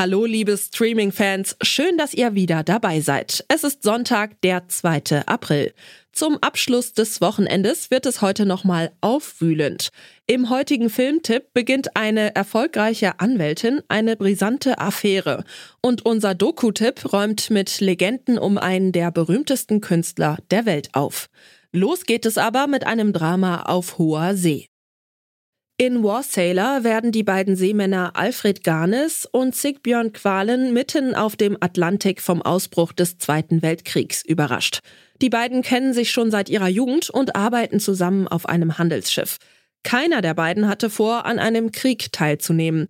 Hallo, liebe Streaming-Fans. Schön, dass ihr wieder dabei seid. Es ist Sonntag, der 2. April. Zum Abschluss des Wochenendes wird es heute nochmal aufwühlend. Im heutigen Filmtipp beginnt eine erfolgreiche Anwältin eine brisante Affäre. Und unser Doku-Tipp räumt mit Legenden um einen der berühmtesten Künstler der Welt auf. Los geht es aber mit einem Drama auf hoher See. In War Sailor werden die beiden Seemänner Alfred Garnes und Sigbjörn Qualen mitten auf dem Atlantik vom Ausbruch des Zweiten Weltkriegs überrascht. Die beiden kennen sich schon seit ihrer Jugend und arbeiten zusammen auf einem Handelsschiff. Keiner der beiden hatte vor, an einem Krieg teilzunehmen.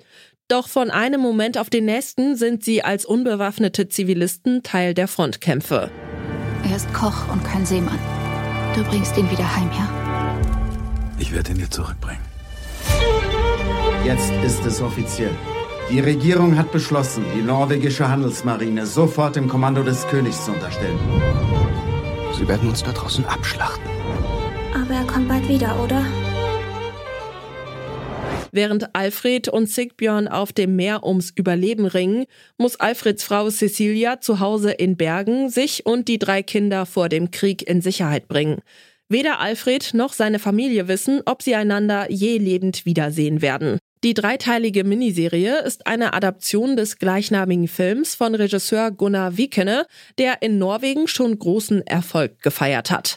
Doch von einem Moment auf den nächsten sind sie als unbewaffnete Zivilisten Teil der Frontkämpfe. Er ist Koch und kein Seemann. Du bringst ihn wieder heim, ja? Ich werde ihn dir zurückbringen. Jetzt ist es offiziell. Die Regierung hat beschlossen, die norwegische Handelsmarine sofort im Kommando des Königs zu unterstellen. Sie werden uns da draußen abschlachten. Aber er kommt bald wieder, oder? Während Alfred und Sigbjörn auf dem Meer ums Überleben ringen, muss Alfreds Frau Cecilia zu Hause in Bergen sich und die drei Kinder vor dem Krieg in Sicherheit bringen. Weder Alfred noch seine Familie wissen, ob sie einander je lebend wiedersehen werden. Die dreiteilige Miniserie ist eine Adaption des gleichnamigen Films von Regisseur Gunnar Wiekene, der in Norwegen schon großen Erfolg gefeiert hat.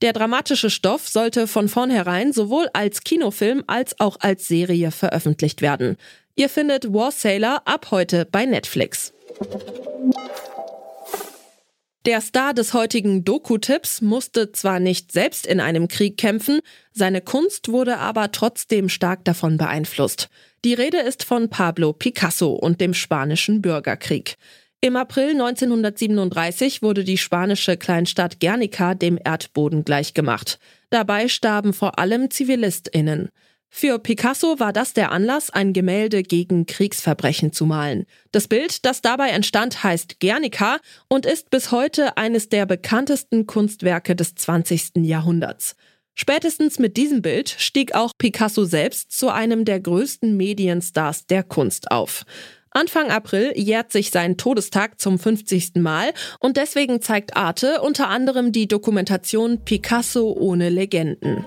Der dramatische Stoff sollte von vornherein sowohl als Kinofilm als auch als Serie veröffentlicht werden. Ihr findet War Sailor ab heute bei Netflix. Der Star des heutigen Doku-Tipps musste zwar nicht selbst in einem Krieg kämpfen, seine Kunst wurde aber trotzdem stark davon beeinflusst. Die Rede ist von Pablo Picasso und dem spanischen Bürgerkrieg. Im April 1937 wurde die spanische Kleinstadt Guernica dem Erdboden gleichgemacht. Dabei starben vor allem Zivilistinnen. Für Picasso war das der Anlass, ein Gemälde gegen Kriegsverbrechen zu malen. Das Bild, das dabei entstand, heißt Guernica und ist bis heute eines der bekanntesten Kunstwerke des 20. Jahrhunderts. Spätestens mit diesem Bild stieg auch Picasso selbst zu einem der größten Medienstars der Kunst auf. Anfang April jährt sich sein Todestag zum 50. Mal und deswegen zeigt Arte unter anderem die Dokumentation Picasso ohne Legenden.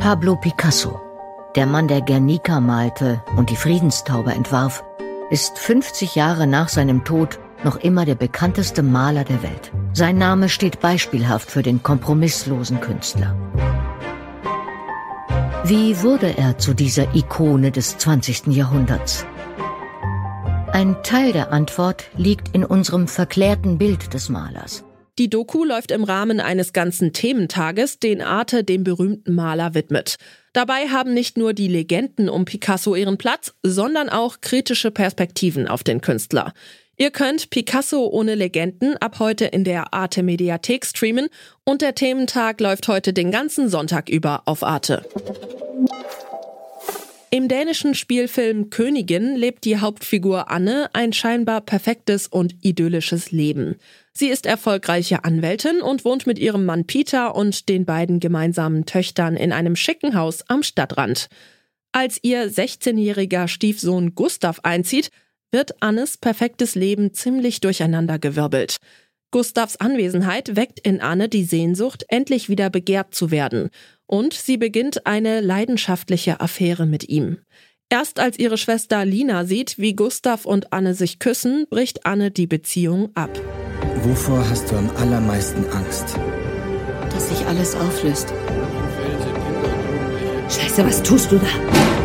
Pablo Picasso, der Mann, der Guernica malte und die Friedenstaube entwarf, ist 50 Jahre nach seinem Tod noch immer der bekannteste Maler der Welt. Sein Name steht beispielhaft für den kompromisslosen Künstler. Wie wurde er zu dieser Ikone des 20. Jahrhunderts? Ein Teil der Antwort liegt in unserem verklärten Bild des Malers. Die Doku läuft im Rahmen eines ganzen Thementages, den Arte dem berühmten Maler widmet. Dabei haben nicht nur die Legenden um Picasso ihren Platz, sondern auch kritische Perspektiven auf den Künstler. Ihr könnt Picasso ohne Legenden ab heute in der Arte Mediathek streamen und der Thementag läuft heute den ganzen Sonntag über auf Arte. Im dänischen Spielfilm Königin lebt die Hauptfigur Anne ein scheinbar perfektes und idyllisches Leben. Sie ist erfolgreiche Anwältin und wohnt mit ihrem Mann Peter und den beiden gemeinsamen Töchtern in einem schicken Haus am Stadtrand. Als ihr 16-jähriger Stiefsohn Gustav einzieht, wird Annes perfektes Leben ziemlich durcheinandergewirbelt. Gustavs Anwesenheit weckt in Anne die Sehnsucht, endlich wieder begehrt zu werden und sie beginnt eine leidenschaftliche Affäre mit ihm. Erst als ihre Schwester Lina sieht, wie Gustav und Anne sich küssen, bricht Anne die Beziehung ab. Wovor hast du am allermeisten Angst? Dass sich alles auflöst. Scheiße, was tust du da?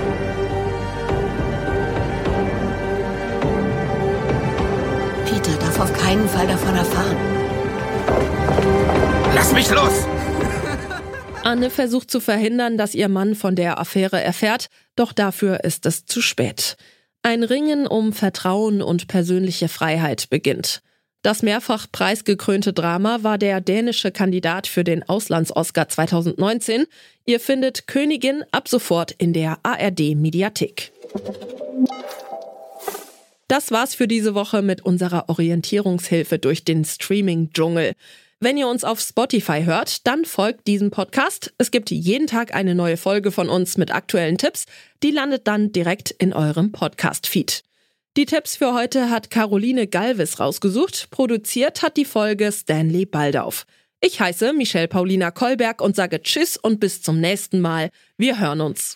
Peter darf auf keinen Fall davon erfahren. Lass mich los! Anne versucht zu verhindern, dass ihr Mann von der Affäre erfährt, doch dafür ist es zu spät. Ein Ringen um Vertrauen und persönliche Freiheit beginnt. Das mehrfach preisgekrönte Drama war der dänische Kandidat für den Auslands-Oscar 2019. Ihr findet Königin ab sofort in der ARD Mediathek. Das war's für diese Woche mit unserer Orientierungshilfe durch den Streaming-Dschungel. Wenn ihr uns auf Spotify hört, dann folgt diesem Podcast. Es gibt jeden Tag eine neue Folge von uns mit aktuellen Tipps. Die landet dann direkt in eurem Podcast-Feed. Die Tipps für heute hat Caroline Galvis rausgesucht. Produziert hat die Folge Stanley Baldauf. Ich heiße Michelle Paulina Kolberg und sage Tschüss und bis zum nächsten Mal. Wir hören uns.